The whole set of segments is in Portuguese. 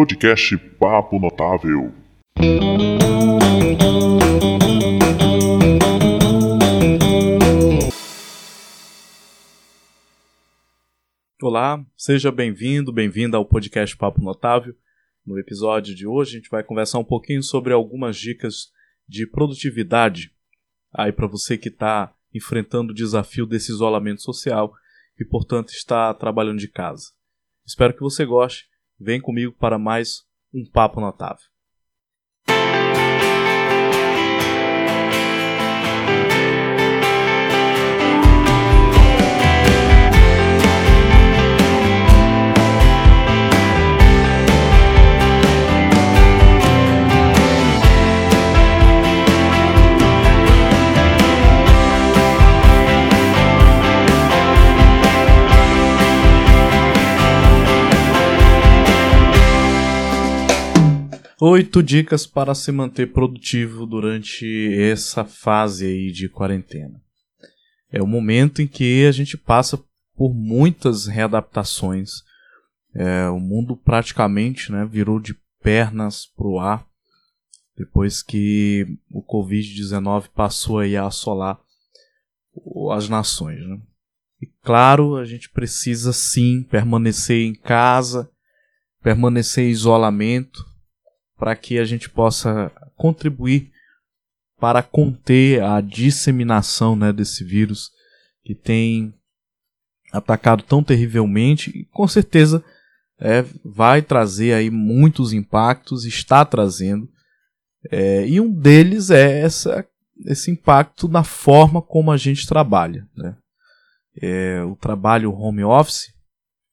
Podcast Papo Notável. Olá, seja bem-vindo, bem-vinda ao podcast Papo Notável. No episódio de hoje a gente vai conversar um pouquinho sobre algumas dicas de produtividade aí para você que está enfrentando o desafio desse isolamento social e, portanto, está trabalhando de casa. Espero que você goste. Vem comigo para mais um Papo Notável. Oito dicas para se manter produtivo durante essa fase aí de quarentena. É o momento em que a gente passa por muitas readaptações. É, o mundo praticamente né, virou de pernas para o ar depois que o Covid-19 passou a assolar as nações. Né? E claro, a gente precisa sim permanecer em casa, permanecer em isolamento, para que a gente possa contribuir para conter a disseminação né, desse vírus que tem atacado tão terrivelmente e com certeza é, vai trazer aí muitos impactos, está trazendo. É, e um deles é essa, esse impacto na forma como a gente trabalha. Né? É, o trabalho home office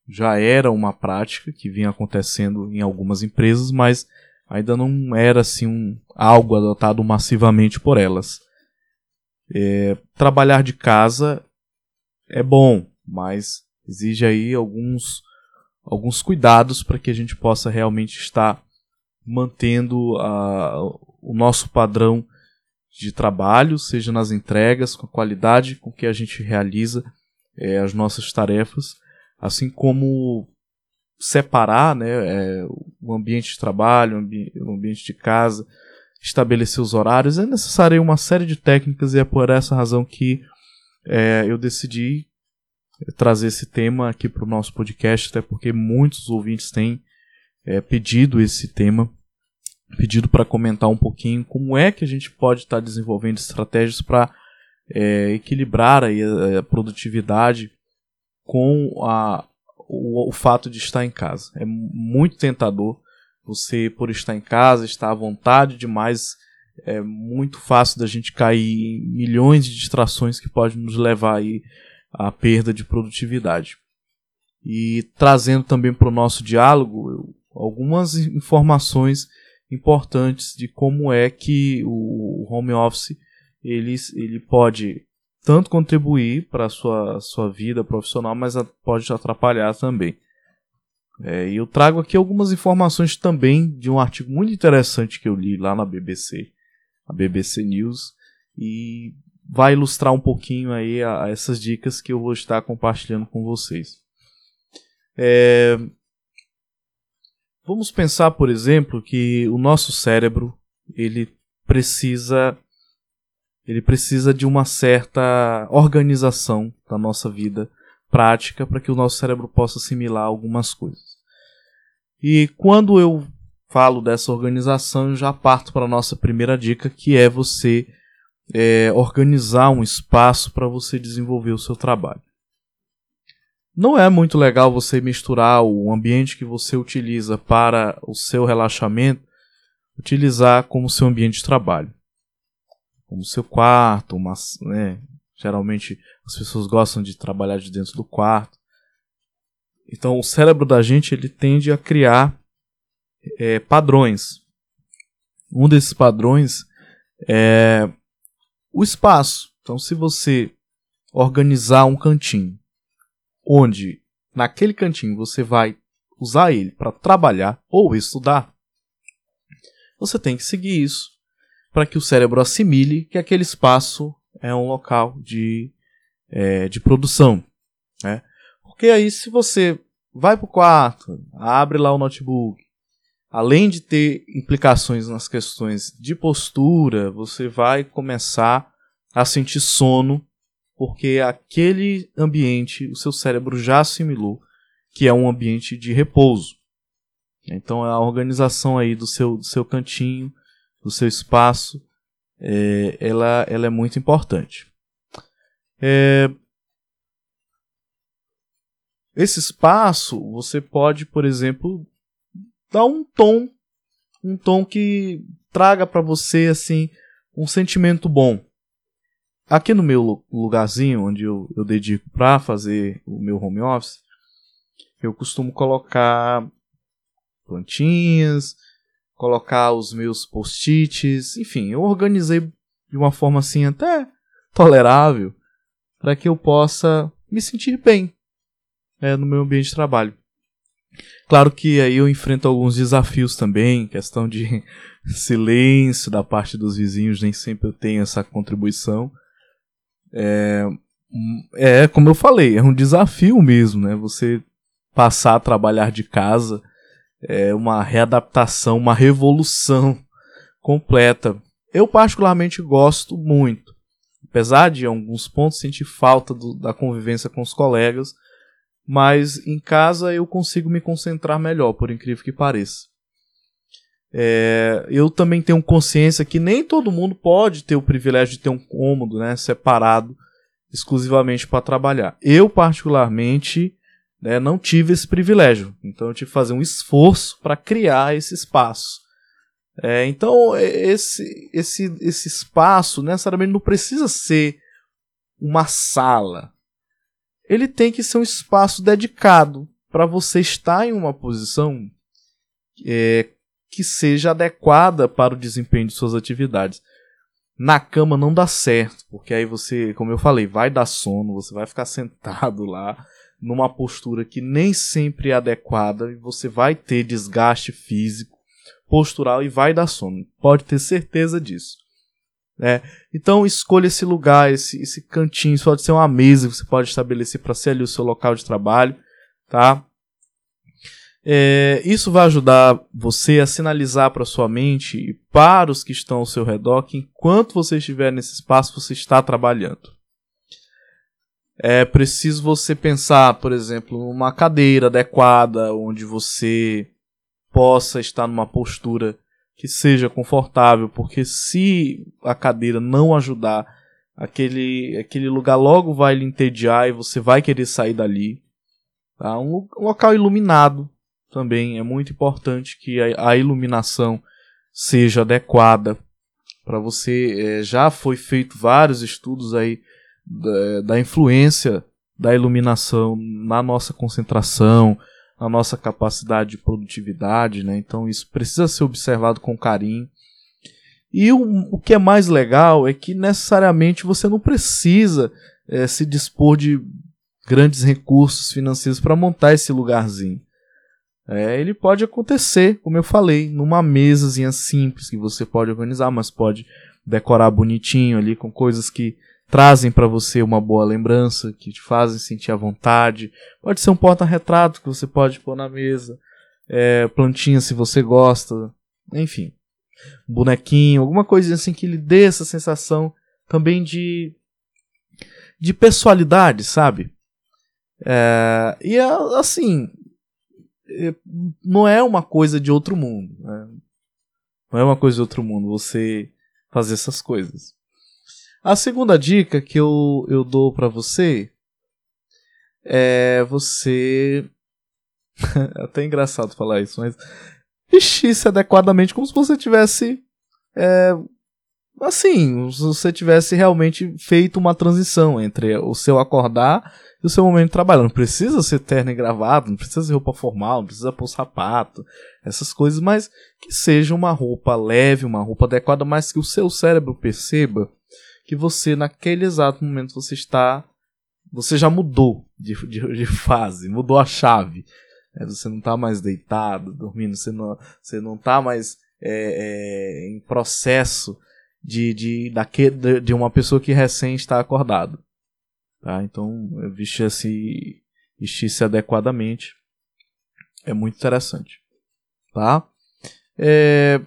já era uma prática que vinha acontecendo em algumas empresas, mas ainda não era assim um, algo adotado massivamente por elas. É, trabalhar de casa é bom, mas exige aí alguns, alguns cuidados para que a gente possa realmente estar mantendo a, o nosso padrão de trabalho, seja nas entregas, com a qualidade com que a gente realiza é, as nossas tarefas, assim como separar né, é, o ambiente de trabalho, o ambiente de casa, estabelecer os horários, é necessário uma série de técnicas e é por essa razão que é, eu decidi trazer esse tema aqui para o nosso podcast, até porque muitos ouvintes têm é, pedido esse tema, pedido para comentar um pouquinho como é que a gente pode estar tá desenvolvendo estratégias para é, equilibrar aí a, a produtividade com a, o, o fato de estar em casa. É muito tentador você, por estar em casa, estar à vontade demais. É muito fácil da gente cair em milhões de distrações que podem nos levar aí à perda de produtividade. E trazendo também para o nosso diálogo algumas informações importantes de como é que o home office ele, ele pode tanto contribuir para a sua, sua vida profissional, mas pode atrapalhar também. É, e eu trago aqui algumas informações também de um artigo muito interessante que eu li lá na BBC, a BBC News, e vai ilustrar um pouquinho aí a, a essas dicas que eu vou estar compartilhando com vocês. É, vamos pensar, por exemplo, que o nosso cérebro ele precisa ele precisa de uma certa organização da nossa vida prática para que o nosso cérebro possa assimilar algumas coisas. E quando eu falo dessa organização, eu já parto para a nossa primeira dica, que é você é, organizar um espaço para você desenvolver o seu trabalho. Não é muito legal você misturar o ambiente que você utiliza para o seu relaxamento, utilizar como seu ambiente de trabalho como seu quarto, uma, né, geralmente as pessoas gostam de trabalhar de dentro do quarto. Então o cérebro da gente ele tende a criar é, padrões. Um desses padrões é o espaço. Então se você organizar um cantinho onde naquele cantinho você vai usar ele para trabalhar ou estudar, você tem que seguir isso para que o cérebro assimile que aquele espaço é um local de, é, de produção. Né? Porque aí, se você vai para o quarto, abre lá o notebook, além de ter implicações nas questões de postura, você vai começar a sentir sono, porque aquele ambiente o seu cérebro já assimilou que é um ambiente de repouso. Então a organização aí do seu, do seu cantinho, do seu espaço, é, ela, ela é muito importante. É, esse espaço você pode, por exemplo, dar um tom, um tom que traga para você assim um sentimento bom. Aqui no meu lugarzinho onde eu, eu dedico para fazer o meu home office, eu costumo colocar plantinhas, colocar os meus post-its, enfim, eu organizei de uma forma assim até tolerável para que eu possa me sentir bem é, no meu ambiente de trabalho. Claro que aí eu enfrento alguns desafios também, questão de silêncio da parte dos vizinhos, nem sempre eu tenho essa contribuição. É, é como eu falei, é um desafio mesmo, né? Você passar a trabalhar de casa é uma readaptação, uma revolução completa. Eu particularmente gosto muito. Apesar de em alguns pontos sentir falta do, da convivência com os colegas, mas em casa eu consigo me concentrar melhor, por incrível que pareça. É, eu também tenho consciência que nem todo mundo pode ter o privilégio de ter um cômodo né, separado exclusivamente para trabalhar. Eu, particularmente, né, não tive esse privilégio. Então eu tive que fazer um esforço para criar esse espaço. É, então esse, esse, esse espaço necessariamente não precisa ser uma sala. Ele tem que ser um espaço dedicado para você estar em uma posição é, que seja adequada para o desempenho de suas atividades. Na cama não dá certo, porque aí você, como eu falei, vai dar sono, você vai ficar sentado lá numa postura que nem sempre é adequada e você vai ter desgaste físico, postural e vai dar sono. Pode ter certeza disso. Né? Então escolha esse lugar, esse, esse cantinho, isso pode ser uma mesa que você pode estabelecer para ser ali o seu local de trabalho, tá? É, isso vai ajudar você a sinalizar para sua mente e para os que estão ao seu redor que enquanto você estiver nesse espaço você está trabalhando. É preciso você pensar, por exemplo, numa cadeira adequada, onde você possa estar numa postura que seja confortável, porque se a cadeira não ajudar, aquele, aquele lugar logo vai lhe entediar e você vai querer sair dali. Tá? Um, um local iluminado também é muito importante que a, a iluminação seja adequada para você. É, já foi feito vários estudos aí da, da influência da iluminação na nossa concentração, na nossa capacidade de produtividade, né? Então isso precisa ser observado com carinho. E o, o que é mais legal é que necessariamente você não precisa é, se dispor de grandes recursos financeiros para montar esse lugarzinho. É, ele pode acontecer, como eu falei, numa mesazinha simples que você pode organizar, mas pode decorar bonitinho ali com coisas que trazem para você uma boa lembrança, que te fazem sentir à vontade. Pode ser um porta-retrato que você pode pôr na mesa, é, plantinha se você gosta, enfim, bonequinho, alguma coisa assim que lhe dê essa sensação também de de pessoalidade, sabe? É, e assim, é, não é uma coisa de outro mundo, né? não é uma coisa de outro mundo você fazer essas coisas. A segunda dica que eu, eu dou para você é você. é até engraçado falar isso, mas. Vestir-se adequadamente como se você tivesse. É, assim, se você tivesse realmente feito uma transição entre o seu acordar e o seu momento de trabalho. Não precisa ser terno e gravado, não precisa ser roupa formal, não precisa pôr sapato, essas coisas, mas que seja uma roupa leve, uma roupa adequada, mas que o seu cérebro perceba que você, naquele exato momento, você está. Você já mudou de, de, de fase, mudou a chave. É, você não está mais deitado, dormindo, você não, você não está mais é, é, em processo de, de, daquele, de uma pessoa que recém está acordado. Tá? Então, vestir-se vestir adequadamente é muito interessante. Tá? é,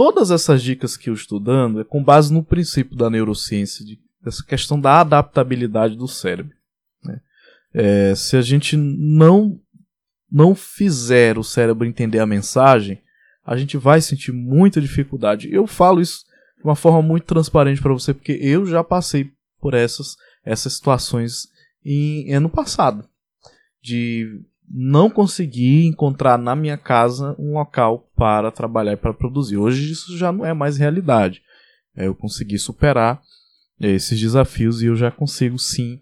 todas essas dicas que eu estou dando é com base no princípio da neurociência, de, dessa questão da adaptabilidade do cérebro. Né? É, se a gente não, não fizer o cérebro entender a mensagem, a gente vai sentir muita dificuldade. Eu falo isso de uma forma muito transparente para você, porque eu já passei por essas, essas situações em ano passado. De não conseguir encontrar na minha casa um local para trabalhar e para produzir. Hoje isso já não é mais realidade. É, eu consegui superar esses desafios e eu já consigo sim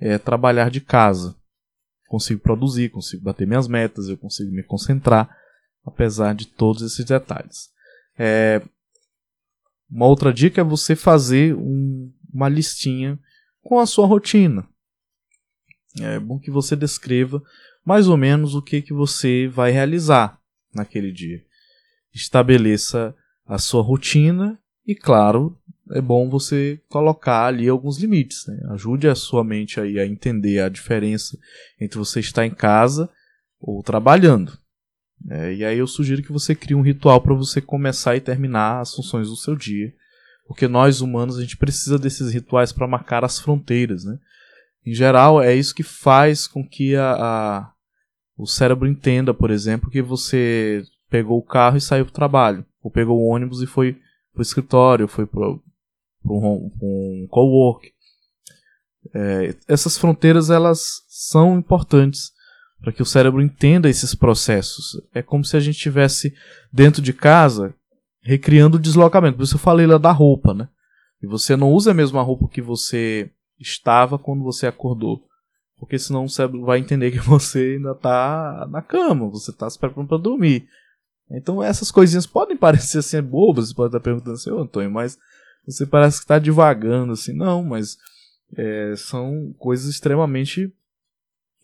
é, trabalhar de casa. Consigo produzir, consigo bater minhas metas, eu consigo me concentrar, apesar de todos esses detalhes. É, uma outra dica é você fazer um, uma listinha com a sua rotina. É bom que você descreva mais ou menos o que, que você vai realizar naquele dia. Estabeleça a sua rotina e, claro, é bom você colocar ali alguns limites. Né? Ajude a sua mente aí a entender a diferença entre você estar em casa ou trabalhando. É, e aí eu sugiro que você crie um ritual para você começar e terminar as funções do seu dia. Porque nós humanos a gente precisa desses rituais para marcar as fronteiras. Né? Em geral, é isso que faz com que a, a, o cérebro entenda, por exemplo, que você pegou o carro e saiu para o trabalho, ou pegou o ônibus e foi para o escritório, foi para um, um co-work. É, essas fronteiras elas são importantes para que o cérebro entenda esses processos. É como se a gente estivesse dentro de casa recriando o deslocamento. Por isso eu falei lá da roupa, né? E você não usa a mesma roupa que você estava quando você acordou. Porque senão o cérebro vai entender que você ainda está na cama, você está se preparando para dormir. Então essas coisinhas podem parecer assim bobas, você pode estar perguntando assim, ô Antônio, mas você parece que está divagando assim. Não, mas é, são coisas extremamente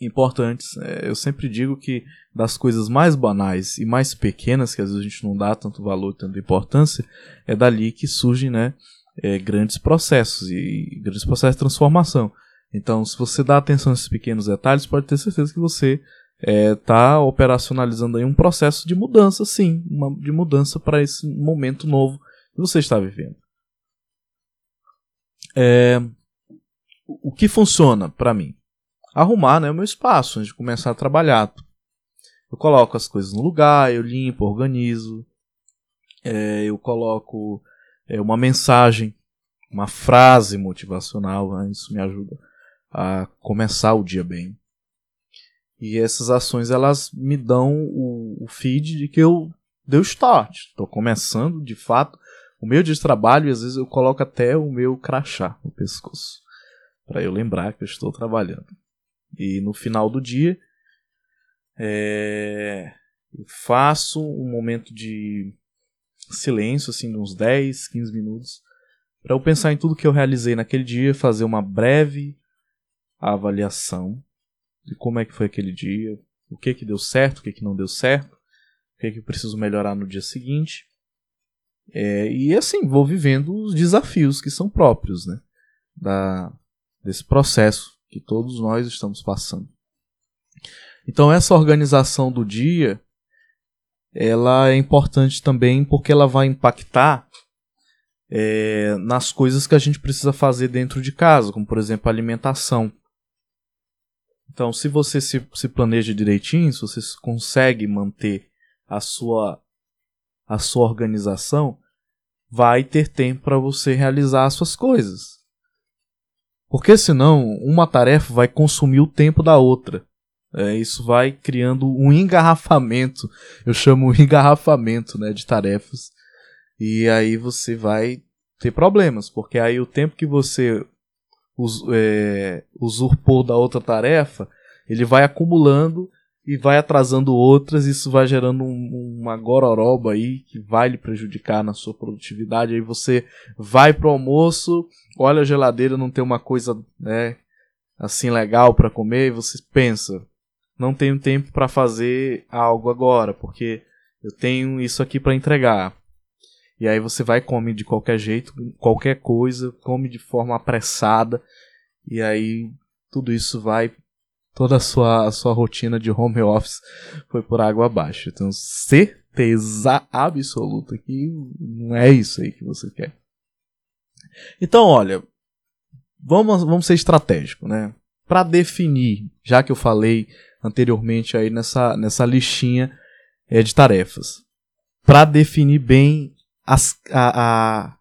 importantes. É, eu sempre digo que das coisas mais banais e mais pequenas, que às vezes a gente não dá tanto valor, tanta importância, é dali que surgem né, é, grandes processos e grandes processos de transformação. Então, se você dá atenção a esses pequenos detalhes, pode ter certeza que você está é, operacionalizando aí um processo de mudança, sim, uma, de mudança para esse momento novo que você está vivendo. É, o que funciona para mim? Arrumar né, o meu espaço antes de começar a trabalhar. Eu coloco as coisas no lugar, eu limpo, organizo, é, eu coloco é, uma mensagem, uma frase motivacional, né, isso me ajuda a começar o dia bem. E essas ações elas me dão o, o feed de que eu deu start. Estou começando de fato o meu dia de trabalho e às vezes eu coloco até o meu crachá no pescoço para eu lembrar que eu estou trabalhando. E no final do dia é, eu faço um momento de silêncio, assim, de uns 10, 15 minutos, para eu pensar em tudo que eu realizei naquele dia, fazer uma breve a avaliação de como é que foi aquele dia, o que que deu certo, o que que não deu certo, o que que eu preciso melhorar no dia seguinte. É, e assim, vou vivendo os desafios que são próprios né, da, desse processo que todos nós estamos passando. Então essa organização do dia ela é importante também porque ela vai impactar é, nas coisas que a gente precisa fazer dentro de casa, como por exemplo a alimentação. Então, se você se, se planeja direitinho, se você consegue manter a sua, a sua organização, vai ter tempo para você realizar as suas coisas. Porque senão, uma tarefa vai consumir o tempo da outra. É, isso vai criando um engarrafamento, eu chamo um engarrafamento né, de tarefas. E aí você vai ter problemas, porque aí o tempo que você us, é, usurpou da outra tarefa, ele vai acumulando e vai atrasando outras, isso vai gerando um, uma gororoba aí que vai lhe prejudicar na sua produtividade. Aí você vai pro almoço, olha a geladeira, não tem uma coisa né, assim legal para comer, e você pensa, não tenho tempo para fazer algo agora, porque eu tenho isso aqui para entregar. E aí você vai come de qualquer jeito, qualquer coisa, come de forma apressada. E aí tudo isso vai toda a sua, a sua rotina de home office foi por água abaixo. Certeza certeza absoluta que não é isso aí que você quer. Então, olha, vamos, vamos ser estratégico, né? Para definir, já que eu falei anteriormente aí nessa, nessa listinha é, de tarefas, para definir bem as, a, a,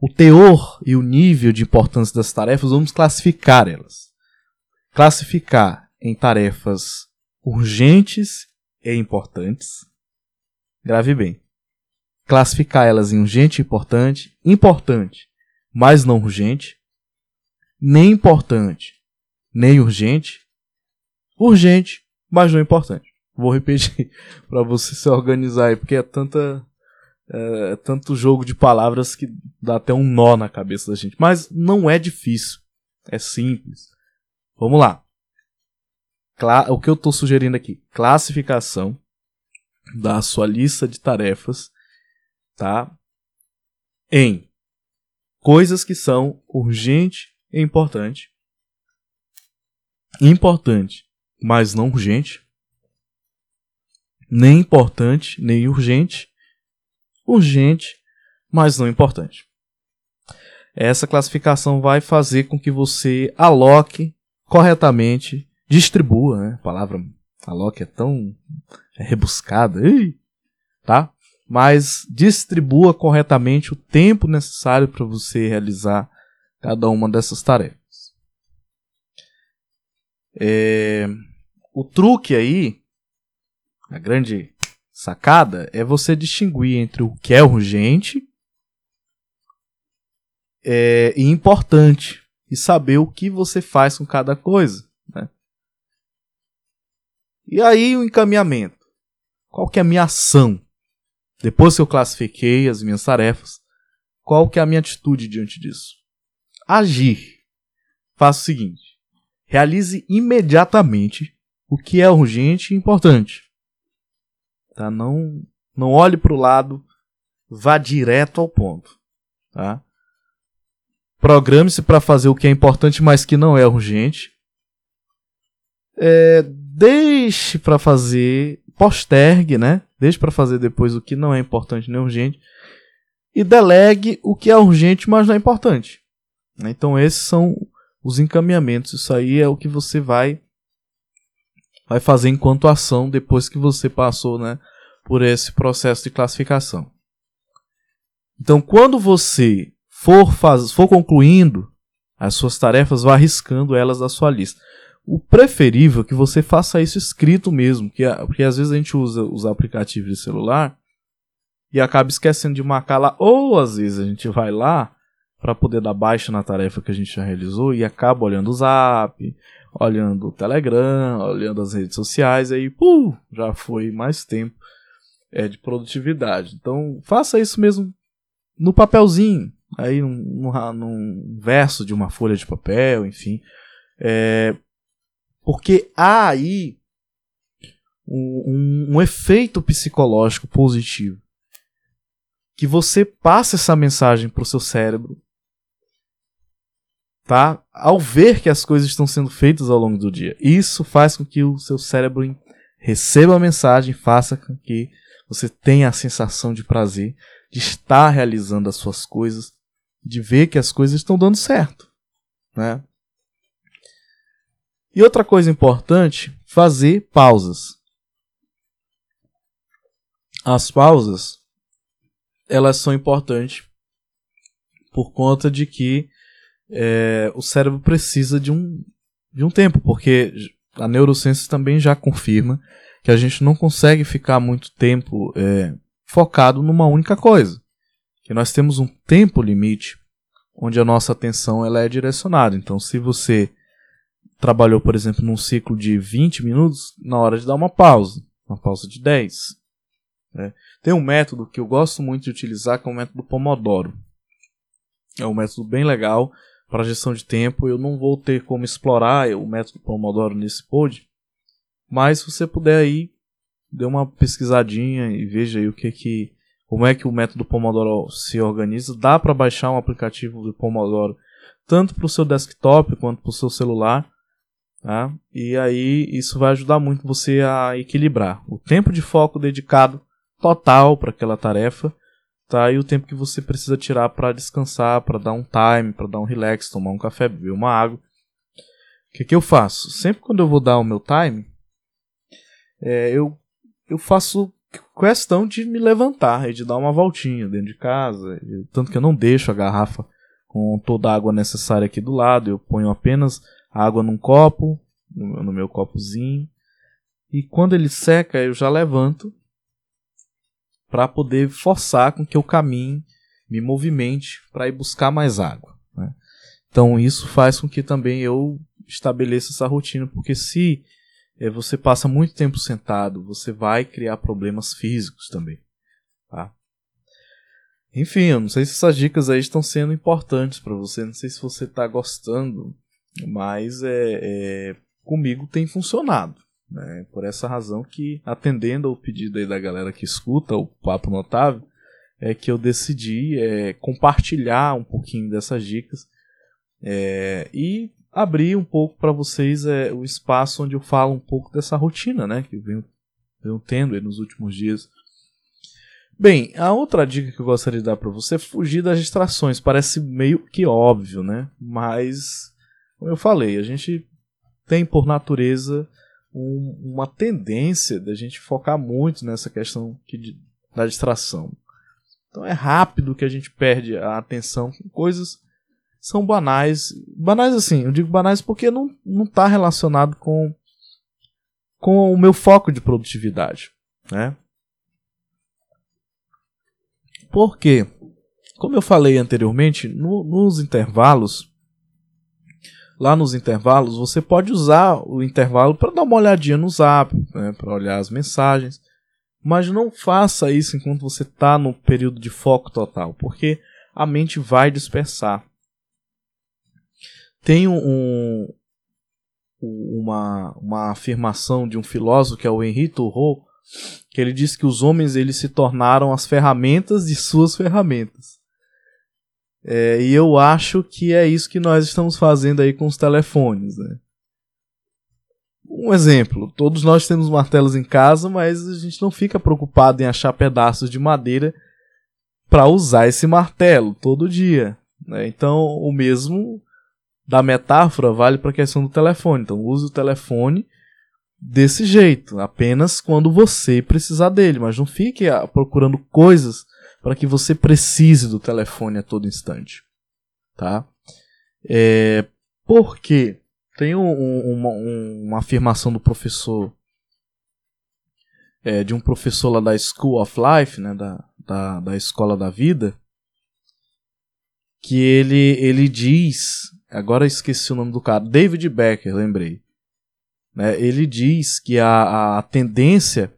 o teor e o nível de importância das tarefas, vamos classificar elas. Classificar em tarefas urgentes e importantes. Grave bem. Classificar elas em urgente e importante, importante, mas não urgente, nem importante, nem urgente, urgente, mas não importante. Vou repetir para você se organizar aí, porque é tanta é, tanto jogo de palavras que dá até um nó na cabeça da gente. Mas não é difícil. É simples. Vamos lá. Cla o que eu estou sugerindo aqui? Classificação da sua lista de tarefas, tá? Em coisas que são urgente e importante, importante, mas não urgente, nem importante, nem urgente, urgente, mas não importante. Essa classificação vai fazer com que você aloque corretamente, distribua, né? A palavra aloque é tão rebuscada, tá? Mas distribua corretamente o tempo necessário para você realizar cada uma dessas tarefas. É, o truque aí, a grande sacada é você distinguir entre o que é urgente é, e importante e saber o que você faz com cada coisa. Né? E aí o encaminhamento. Qual que é a minha ação? Depois que eu classifiquei as minhas tarefas, qual que é a minha atitude diante disso? Agir. Faça o seguinte: realize imediatamente o que é urgente e importante. Tá? Não, não olhe para o lado, vá direto ao ponto. Tá? Programe-se para fazer o que é importante, mas que não é urgente. É, deixe para fazer, postergue, né? Deixe para fazer depois o que não é importante nem urgente. E delegue o que é urgente, mas não é importante. Então esses são os encaminhamentos. Isso aí é o que você vai vai fazer enquanto ação depois que você passou né, por esse processo de classificação. Então, quando você for, faz, for concluindo as suas tarefas, vá arriscando elas da sua lista. O preferível é que você faça isso escrito mesmo, porque, porque às vezes a gente usa os aplicativos de celular e acaba esquecendo de marcar lá, ou às vezes a gente vai lá para poder dar baixa na tarefa que a gente já realizou e acaba olhando o zap, olhando o Telegram, olhando as redes sociais, aí puh, já foi mais tempo é, de produtividade. Então faça isso mesmo no papelzinho, aí num, num, num verso de uma folha de papel, enfim. É, porque há aí um, um, um efeito psicológico positivo. Que você passa essa mensagem para o seu cérebro tá? Ao ver que as coisas estão sendo feitas ao longo do dia. Isso faz com que o seu cérebro receba a mensagem, faça com que você tenha a sensação de prazer de estar realizando as suas coisas, de ver que as coisas estão dando certo, né? E outra coisa importante, fazer pausas. As pausas, elas são importantes por conta de que é, o cérebro precisa de um, de um tempo, porque a neurociência também já confirma que a gente não consegue ficar muito tempo é, focado numa única coisa. Que nós temos um tempo limite onde a nossa atenção ela é direcionada. Então, se você trabalhou, por exemplo, num ciclo de 20 minutos, na hora de dar uma pausa, uma pausa de 10. Né? Tem um método que eu gosto muito de utilizar, que é o método Pomodoro. É um método bem legal para gestão de tempo. Eu não vou ter como explorar o método Pomodoro nesse pod, mas se você puder aí, dê uma pesquisadinha e veja aí o que que como é que o método Pomodoro se organiza. Dá para baixar um aplicativo do Pomodoro tanto para o seu desktop quanto para o seu celular. Tá? E aí isso vai ajudar muito você a equilibrar o tempo de foco dedicado total para aquela tarefa, tá? E o tempo que você precisa tirar para descansar, para dar um time, para dar um relax, tomar um café, beber uma água. O que, que eu faço? Sempre quando eu vou dar o meu time, é, eu, eu faço questão de me levantar e de dar uma voltinha dentro de casa. Eu, tanto que eu não deixo a garrafa com toda a água necessária aqui do lado, eu ponho apenas água num copo, no, no meu copozinho. E quando ele seca, eu já levanto para poder forçar com que eu caminhe, me movimente para ir buscar mais água. Né? Então isso faz com que também eu estabeleça essa rotina, porque se é, você passa muito tempo sentado, você vai criar problemas físicos também. Tá? Enfim, eu não sei se essas dicas aí estão sendo importantes para você, não sei se você está gostando, mas é, é, comigo tem funcionado. Né? Por essa razão que, atendendo ao pedido aí da galera que escuta o Papo Notável, é que eu decidi é, compartilhar um pouquinho dessas dicas é, e abrir um pouco para vocês é, o espaço onde eu falo um pouco dessa rotina né, que eu venho, venho tendo nos últimos dias. Bem, a outra dica que eu gostaria de dar para você é fugir das distrações. Parece meio que óbvio, né? Mas, como eu falei, a gente tem por natureza um, uma tendência da gente focar muito nessa questão de, da distração. Então é rápido que a gente perde a atenção com coisas são banais. Banais assim, eu digo banais porque não não está relacionado com com o meu foco de produtividade, né? Porque, como eu falei anteriormente, no, nos intervalos lá nos intervalos, você pode usar o intervalo para dar uma olhadinha no zap, né, para olhar as mensagens. Mas não faça isso enquanto você está no período de foco total, porque a mente vai dispersar. Tem um, uma, uma afirmação de um filósofo que é o Henri Thoreau, que ele diz que os homens eles se tornaram as ferramentas de suas ferramentas. É, e eu acho que é isso que nós estamos fazendo aí com os telefones, né? Um exemplo, todos nós temos martelos em casa, mas a gente não fica preocupado em achar pedaços de madeira para usar esse martelo todo dia. Né? Então, o mesmo da metáfora vale para a questão do telefone. Então, use o telefone desse jeito, apenas quando você precisar dele, mas não fique ah, procurando coisas para que você precise do telefone a todo instante, tá? É, porque tem um, uma, uma, afirmação do professor, é, de um professor lá da School of Life, né, da, da, da escola da vida, que ele, ele diz, agora esqueci o nome do cara, David Becker, lembrei. Né, ele diz que a, a tendência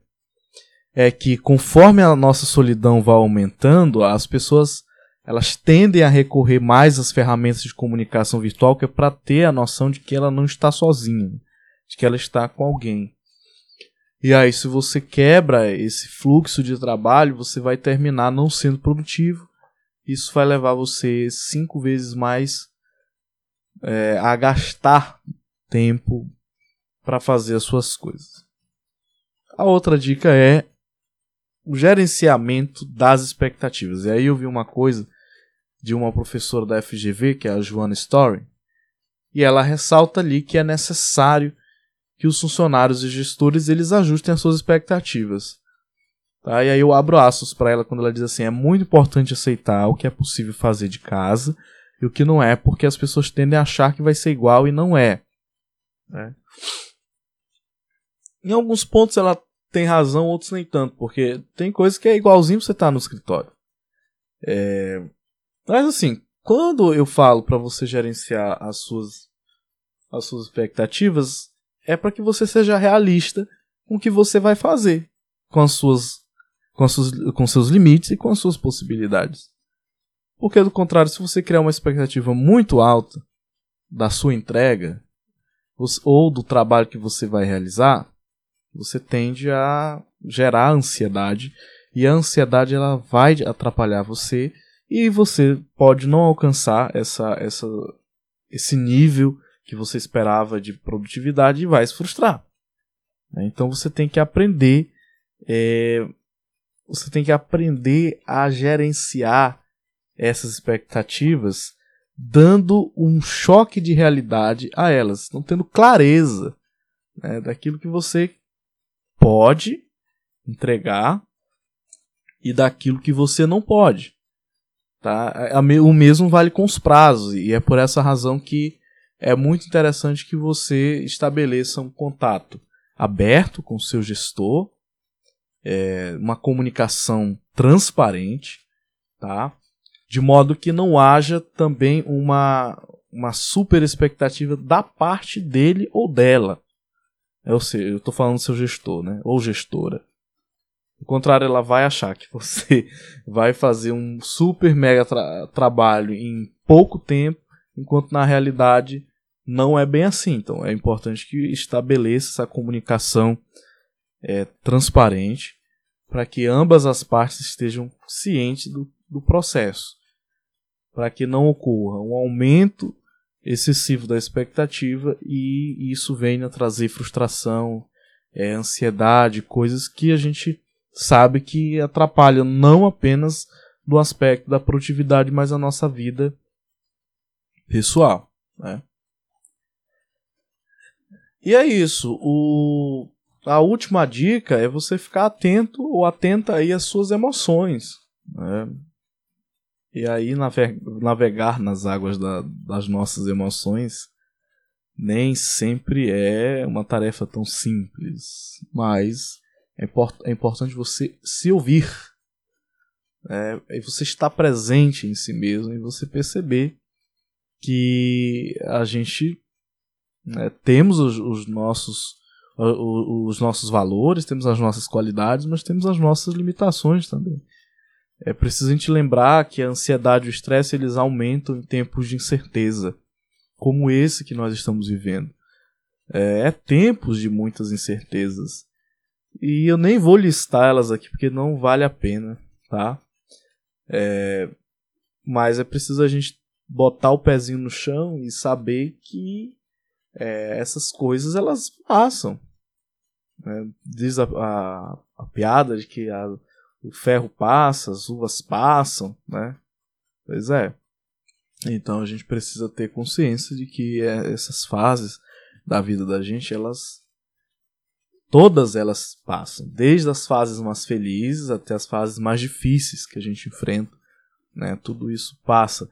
é que conforme a nossa solidão vai aumentando, as pessoas elas tendem a recorrer mais às ferramentas de comunicação virtual que é para ter a noção de que ela não está sozinha, de que ela está com alguém. E aí, se você quebra esse fluxo de trabalho, você vai terminar não sendo produtivo. Isso vai levar você cinco vezes mais é, a gastar tempo para fazer as suas coisas. A outra dica é o gerenciamento das expectativas. E aí eu vi uma coisa de uma professora da FGV, que é a Joana Story, e ela ressalta ali que é necessário que os funcionários e gestores eles ajustem as suas expectativas. Tá? E aí eu abro assos para ela quando ela diz assim: é muito importante aceitar o que é possível fazer de casa e o que não é, porque as pessoas tendem a achar que vai ser igual e não é. Né? Em alguns pontos ela tem razão, outros nem tanto, porque tem coisas que é igualzinho você tá no escritório. É... Mas assim, quando eu falo para você gerenciar as suas as suas expectativas, é para que você seja realista com o que você vai fazer, com as suas com, as suas, com seus limites e com as suas possibilidades. Porque do contrário, se você criar uma expectativa muito alta da sua entrega ou do trabalho que você vai realizar, você tende a gerar ansiedade e a ansiedade ela vai atrapalhar você e você pode não alcançar essa, essa, esse nível que você esperava de produtividade e vai se frustrar. Né? Então você tem que aprender é, você tem que aprender a gerenciar essas expectativas, dando um choque de realidade a elas, não tendo clareza né, daquilo que você pode entregar e daquilo que você não pode. Tá? O mesmo vale com os prazos, e é por essa razão que é muito interessante que você estabeleça um contato aberto com o seu gestor, é, uma comunicação transparente, tá? de modo que não haja também uma, uma super expectativa da parte dele ou dela. É, ou seja, eu estou falando do seu gestor, né? ou gestora. Do contrário, ela vai achar que você vai fazer um super mega tra trabalho em pouco tempo, enquanto na realidade não é bem assim. Então é importante que estabeleça essa comunicação é, transparente para que ambas as partes estejam cientes do, do processo, para que não ocorra um aumento excessivo da expectativa e isso venha trazer frustração, é, ansiedade, coisas que a gente sabe que atrapalha não apenas do aspecto da produtividade, mas a nossa vida pessoal. Né? E é isso. O... A última dica é você ficar atento ou atenta aí às suas emoções. Né? E aí navegar nas águas da, das nossas emoções nem sempre é uma tarefa tão simples. Mas é, import é importante você se ouvir. É, e você estar presente em si mesmo e você perceber que a gente né, temos os, os nossos os, os nossos valores, temos as nossas qualidades, mas temos as nossas limitações também. É preciso a gente lembrar que a ansiedade e o estresse eles aumentam em tempos de incerteza, como esse que nós estamos vivendo. É, é tempos de muitas incertezas. E eu nem vou listar elas aqui porque não vale a pena, tá? É, mas é preciso a gente botar o pezinho no chão e saber que é, essas coisas elas passam. Né? Diz a, a, a, piada de que a, o ferro passa, as uvas passam, né? Pois é. Então a gente precisa ter consciência de que é, essas fases da vida da gente, elas todas elas passam, desde as fases mais felizes até as fases mais difíceis que a gente enfrenta, né? Tudo isso passa.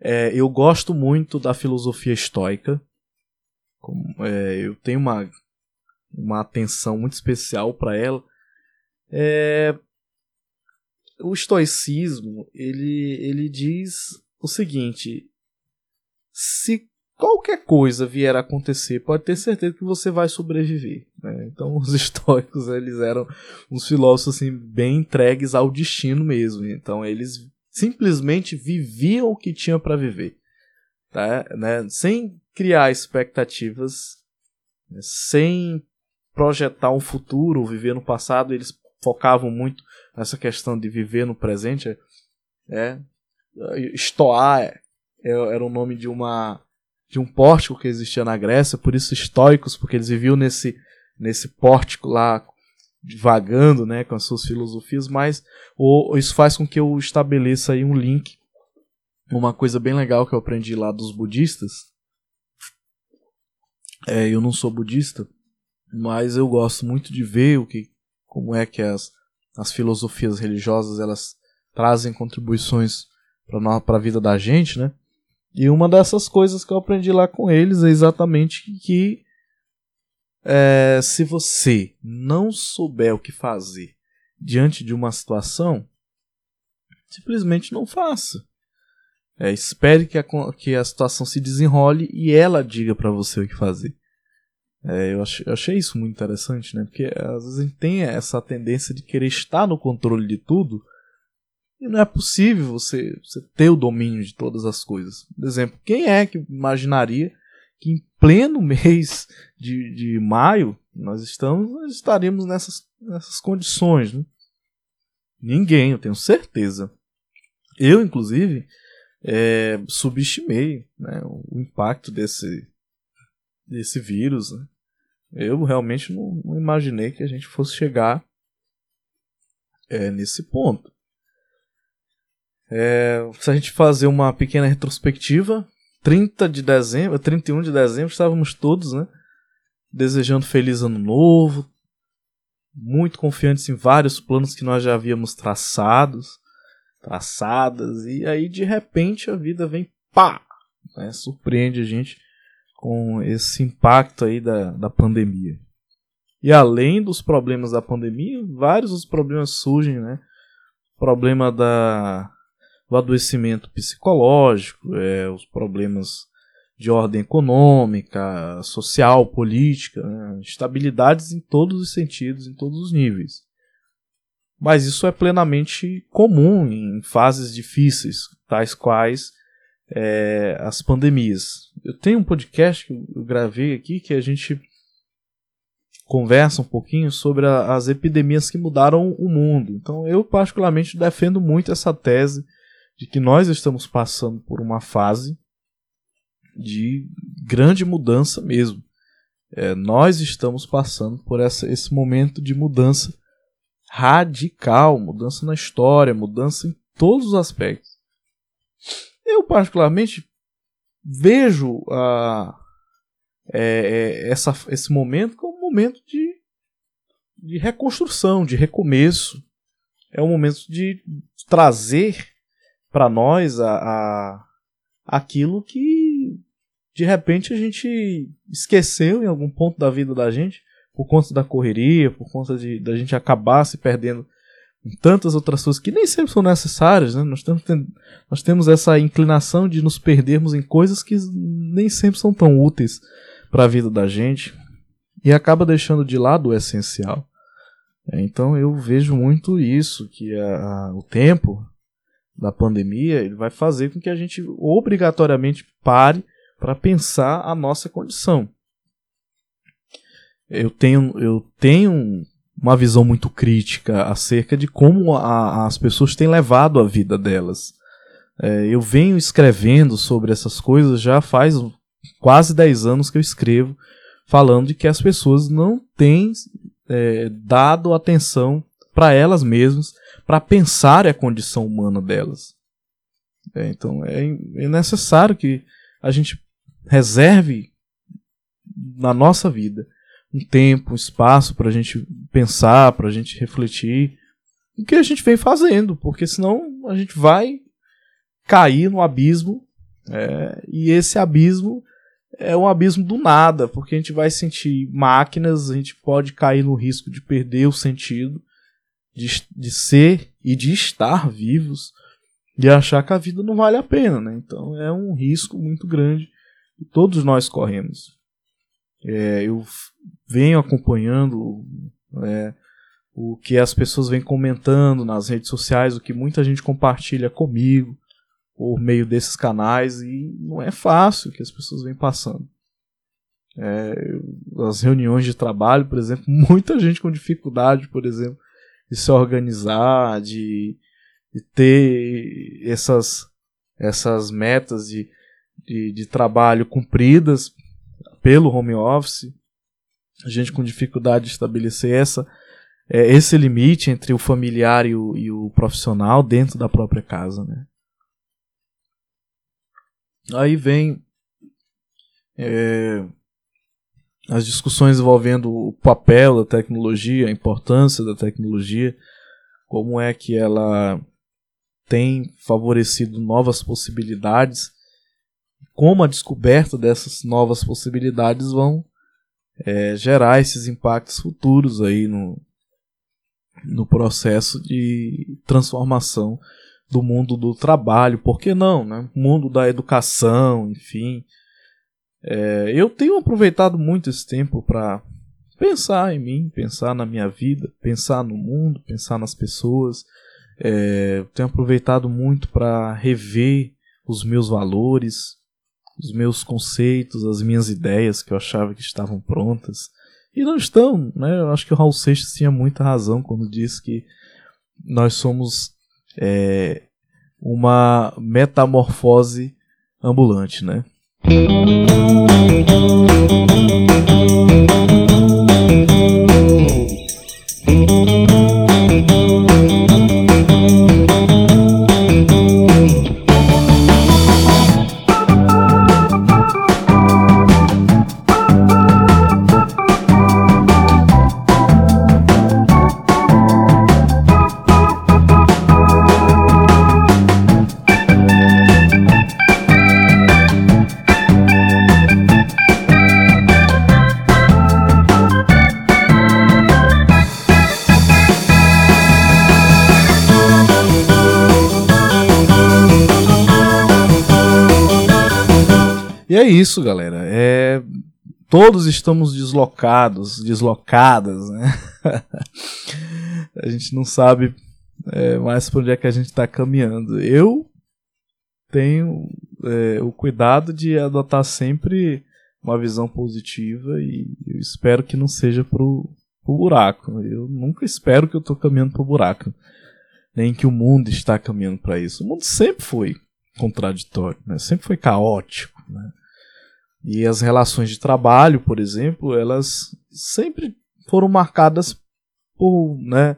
É, eu gosto muito da filosofia estoica. Como, é, eu tenho uma, uma atenção muito especial para ela. É, o estoicismo ele, ele diz o seguinte: se qualquer coisa vier a acontecer, pode ter certeza que você vai sobreviver. Né? Então, os estoicos eles eram uns filósofos assim, bem entregues ao destino mesmo. Então, eles simplesmente viviam o que tinham para viver, tá? né? sem criar expectativas, né? sem projetar um futuro, viver no passado. Eles focavam muito nessa questão de viver no presente. É, estoar é, era o nome de uma de um pórtico que existia na Grécia, por isso estoicos, porque eles viviam nesse, nesse pórtico lá divagando né, com as suas filosofias, mas isso faz com que eu estabeleça aí um link, uma coisa bem legal que eu aprendi lá dos budistas. É, eu não sou budista, mas eu gosto muito de ver o que, como é que as, as filosofias religiosas elas trazem contribuições para a vida da gente, né? E uma dessas coisas que eu aprendi lá com eles é exatamente que é, se você não souber o que fazer diante de uma situação, simplesmente não faça. É, espere que a, que a situação se desenrole e ela diga para você o que fazer. É, eu, achei, eu, achei, isso muito interessante, né? Porque às vezes a gente tem essa tendência de querer estar no controle de tudo e não é possível você, você ter o domínio de todas as coisas. Por exemplo, quem é que imaginaria que em pleno mês de, de maio nós estamos nós estaríamos nessas, nessas condições? Né? Ninguém, eu tenho certeza. Eu, inclusive, é, subestimei né, o impacto desse, desse vírus. Né? Eu realmente não, não imaginei que a gente fosse chegar é nesse ponto. É, se a gente fazer uma pequena retrospectiva, 30 de dezembro, 31 de dezembro, estávamos todos, né? Desejando feliz ano novo, muito confiantes em vários planos que nós já havíamos traçados, traçadas, e aí de repente a vida vem pá, né? surpreende a gente com esse impacto aí da, da pandemia. E além dos problemas da pandemia, vários os problemas surgem, né? Problema da, do adoecimento psicológico, é, os problemas de ordem econômica, social, política, né? estabilidades em todos os sentidos, em todos os níveis. Mas isso é plenamente comum em fases difíceis, tais quais é, as pandemias. Eu tenho um podcast que eu gravei aqui que a gente conversa um pouquinho sobre a, as epidemias que mudaram o mundo. Então eu particularmente defendo muito essa tese de que nós estamos passando por uma fase de grande mudança mesmo. É, nós estamos passando por essa, esse momento de mudança radical, mudança na história, mudança em todos os aspectos. Eu, particularmente, vejo a, é, é, essa, esse momento como um momento de, de reconstrução, de recomeço. É um momento de trazer para nós a, a, aquilo que de repente a gente esqueceu em algum ponto da vida da gente por conta da correria, por conta de da gente acabar se perdendo em tantas outras coisas que nem sempre são necessárias, né? Nós temos, nós temos essa inclinação de nos perdermos em coisas que nem sempre são tão úteis para a vida da gente e acaba deixando de lado o essencial. É, então eu vejo muito isso, que a, a, o tempo da pandemia ele vai fazer com que a gente obrigatoriamente pare para pensar a nossa condição. Eu tenho, eu tenho uma visão muito crítica acerca de como a, as pessoas têm levado a vida delas. É, eu venho escrevendo sobre essas coisas já faz quase 10 anos que eu escrevo, falando de que as pessoas não têm é, dado atenção para elas mesmas, para pensar a condição humana delas. É, então é, é necessário que a gente reserve na nossa vida um tempo, um espaço para a gente pensar, para a gente refletir o que a gente vem fazendo, porque senão a gente vai cair no abismo é, e esse abismo é um abismo do nada, porque a gente vai sentir máquinas, a gente pode cair no risco de perder o sentido de, de ser e de estar vivos e achar que a vida não vale a pena, né? Então é um risco muito grande que todos nós corremos. É, eu venho acompanhando é, o que as pessoas vêm comentando nas redes sociais, o que muita gente compartilha comigo por meio desses canais e não é fácil que as pessoas vêm passando. É, as reuniões de trabalho, por exemplo, muita gente com dificuldade, por exemplo, de se organizar, de, de ter essas, essas metas de, de, de trabalho cumpridas pelo home office, a gente com dificuldade de estabelecer essa, é, esse limite entre o familiar e o, e o profissional dentro da própria casa. Né? Aí vem é, as discussões envolvendo o papel da tecnologia, a importância da tecnologia, como é que ela tem favorecido novas possibilidades, como a descoberta dessas novas possibilidades vão é, gerar esses impactos futuros aí no, no processo de transformação do mundo do trabalho, por que não, né? Mundo da educação, enfim. É, eu tenho aproveitado muito esse tempo para pensar em mim, pensar na minha vida, pensar no mundo, pensar nas pessoas. É, tenho aproveitado muito para rever os meus valores, os meus conceitos, as minhas ideias que eu achava que estavam prontas e não estão, né? Eu acho que o Raul Seixas tinha muita razão quando disse que nós somos é, uma metamorfose ambulante, né? Isso, galera. É, todos estamos deslocados, deslocadas, né? a gente não sabe é, mais para onde é que a gente está caminhando. Eu tenho é, o cuidado de adotar sempre uma visão positiva e eu espero que não seja pro, pro buraco. Eu nunca espero que eu estou caminhando pro buraco, nem que o mundo está caminhando para isso. O mundo sempre foi contraditório, né? sempre foi caótico. Né? E as relações de trabalho, por exemplo, elas sempre foram marcadas por, né,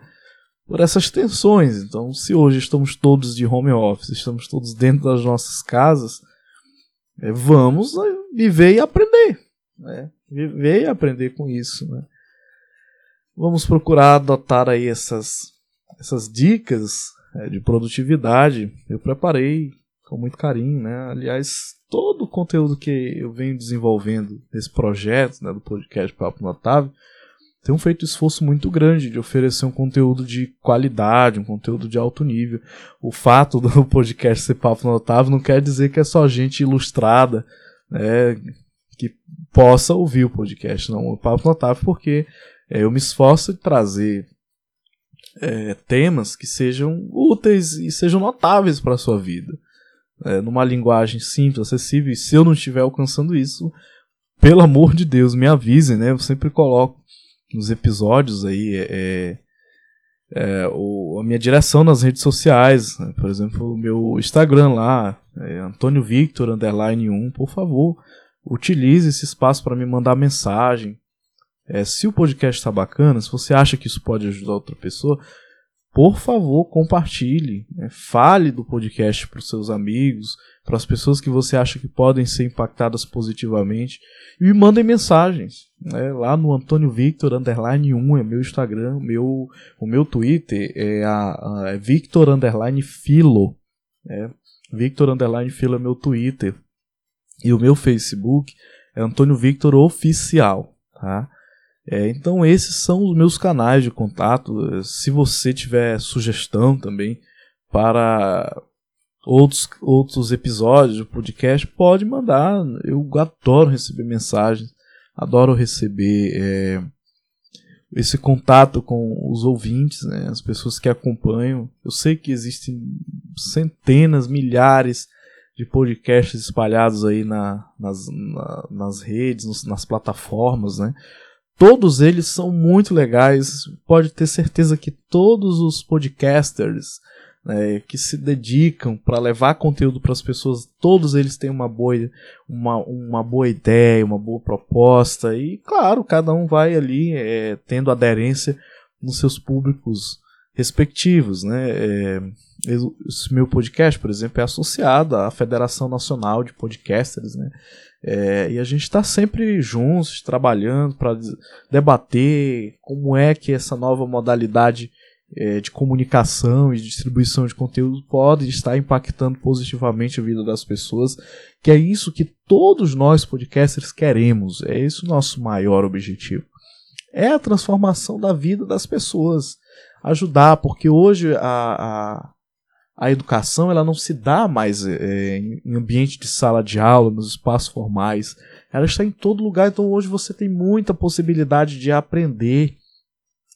por essas tensões. Então, se hoje estamos todos de home office, estamos todos dentro das nossas casas, é, vamos né, viver e aprender. Né? Viver e aprender com isso. Né? Vamos procurar adotar aí essas, essas dicas é, de produtividade. Eu preparei com muito carinho, né? Aliás, todo o conteúdo que eu venho desenvolvendo nesse projeto, né, do podcast Papo Notável, tem feito um esforço muito grande de oferecer um conteúdo de qualidade, um conteúdo de alto nível. O fato do podcast ser Papo Notável não quer dizer que é só gente ilustrada, né, que possa ouvir o podcast, não. O Papo Notável porque é, eu me esforço de trazer é, temas que sejam úteis e sejam notáveis para a sua vida é, numa linguagem simples, acessível. E se eu não estiver alcançando isso, pelo amor de Deus, me avisem, né? Eu sempre coloco nos episódios aí é, é, é o, a minha direção nas redes sociais, né? por exemplo, o meu Instagram lá, é Antônio Victor underline 1, por favor, utilize esse espaço para me mandar mensagem. É, se o podcast está bacana, se você acha que isso pode ajudar outra pessoa, por favor, compartilhe, né? fale do podcast para os seus amigos, para as pessoas que você acha que podem ser impactadas positivamente e me mandem mensagens. Né? Lá no Antônio Victor underline 1 é meu Instagram, meu, o meu Twitter é, a, a é Victor underline Filo. Né? Victor underline Filo é meu Twitter. E o meu Facebook é Antônio Victor Oficial. Tá? É, então esses são os meus canais de contato. Se você tiver sugestão também para outros, outros episódios do podcast, pode mandar. Eu adoro receber mensagens, adoro receber é, esse contato com os ouvintes, né, as pessoas que acompanham. Eu sei que existem centenas, milhares de podcasts espalhados aí na, nas, na, nas redes, nas plataformas, né? Todos eles são muito legais. Pode ter certeza que todos os podcasters né, que se dedicam para levar conteúdo para as pessoas, todos eles têm uma boa, uma, uma boa ideia, uma boa proposta. E, claro, cada um vai ali é, tendo aderência nos seus públicos respectivos. Né? É, esse meu podcast, por exemplo, é associado à Federação Nacional de Podcasters. Né? É, e a gente está sempre juntos, trabalhando para debater como é que essa nova modalidade é, de comunicação e distribuição de conteúdo pode estar impactando positivamente a vida das pessoas, que é isso que todos nós podcasters queremos, é esse o nosso maior objetivo. É a transformação da vida das pessoas, ajudar, porque hoje a, a a educação ela não se dá mais é, em ambiente de sala de aula, nos espaços formais. Ela está em todo lugar, então hoje você tem muita possibilidade de aprender,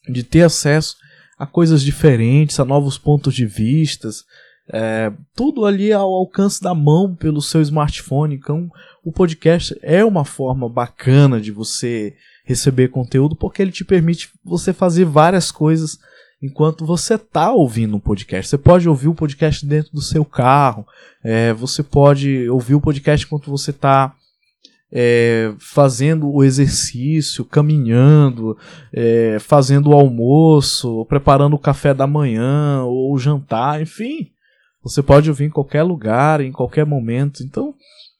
de ter acesso a coisas diferentes, a novos pontos de vistas. É, tudo ali ao alcance da mão pelo seu smartphone. Então, o podcast é uma forma bacana de você receber conteúdo porque ele te permite você fazer várias coisas enquanto você está ouvindo um podcast. Você pode ouvir o podcast dentro do seu carro, é, você pode ouvir o podcast enquanto você está é, fazendo o exercício, caminhando, é, fazendo o almoço, preparando o café da manhã ou o jantar, enfim. Você pode ouvir em qualquer lugar, em qualquer momento. Então,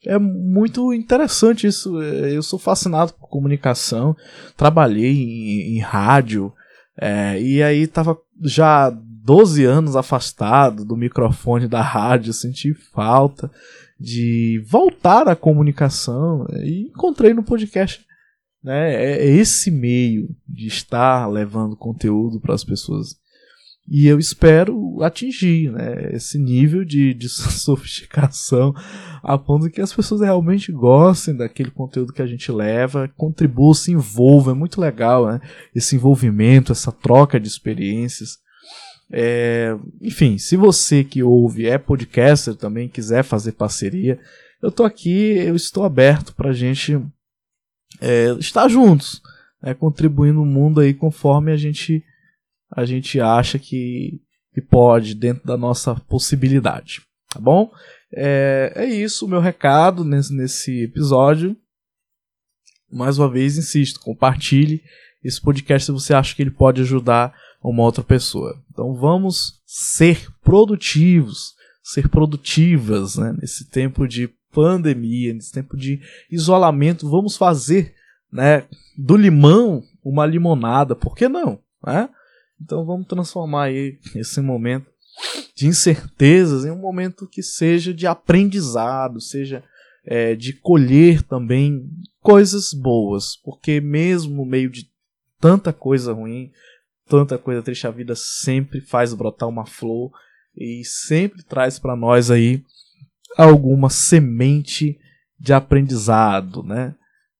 é muito interessante isso. Eu sou fascinado por comunicação. Trabalhei em, em rádio, é, e aí tava já 12 anos afastado do microfone da rádio, senti falta de voltar à comunicação e encontrei no podcast né, é, é esse meio de estar levando conteúdo para as pessoas. E eu espero atingir né, esse nível de, de sofisticação a ponto que as pessoas realmente gostem daquele conteúdo que a gente leva, contribuam, se envolvam. É muito legal né, esse envolvimento, essa troca de experiências. É, enfim, se você que ouve é podcaster também, quiser fazer parceria, eu tô aqui, eu estou aberto para a gente é, estar juntos, né, contribuindo no mundo aí conforme a gente a gente acha que, que pode dentro da nossa possibilidade, tá bom? É, é isso o meu recado nesse, nesse episódio. Mais uma vez, insisto, compartilhe esse podcast se você acha que ele pode ajudar uma outra pessoa. Então vamos ser produtivos, ser produtivas né, nesse tempo de pandemia, nesse tempo de isolamento. Vamos fazer né, do limão uma limonada, por que não? Né? Então vamos transformar aí esse momento de incertezas em um momento que seja de aprendizado, seja é, de colher também coisas boas, porque mesmo no meio de tanta coisa ruim, tanta coisa triste, a vida sempre faz brotar uma flor e sempre traz para nós aí alguma semente de aprendizado, né?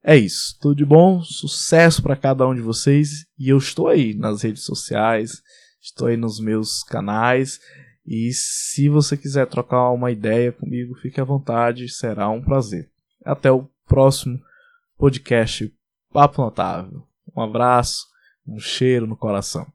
É isso. Tudo de bom, sucesso para cada um de vocês e eu estou aí nas redes sociais, estou aí nos meus canais e se você quiser trocar uma ideia comigo, fique à vontade, será um prazer. Até o próximo podcast Papo Notável. Um abraço, um cheiro no coração.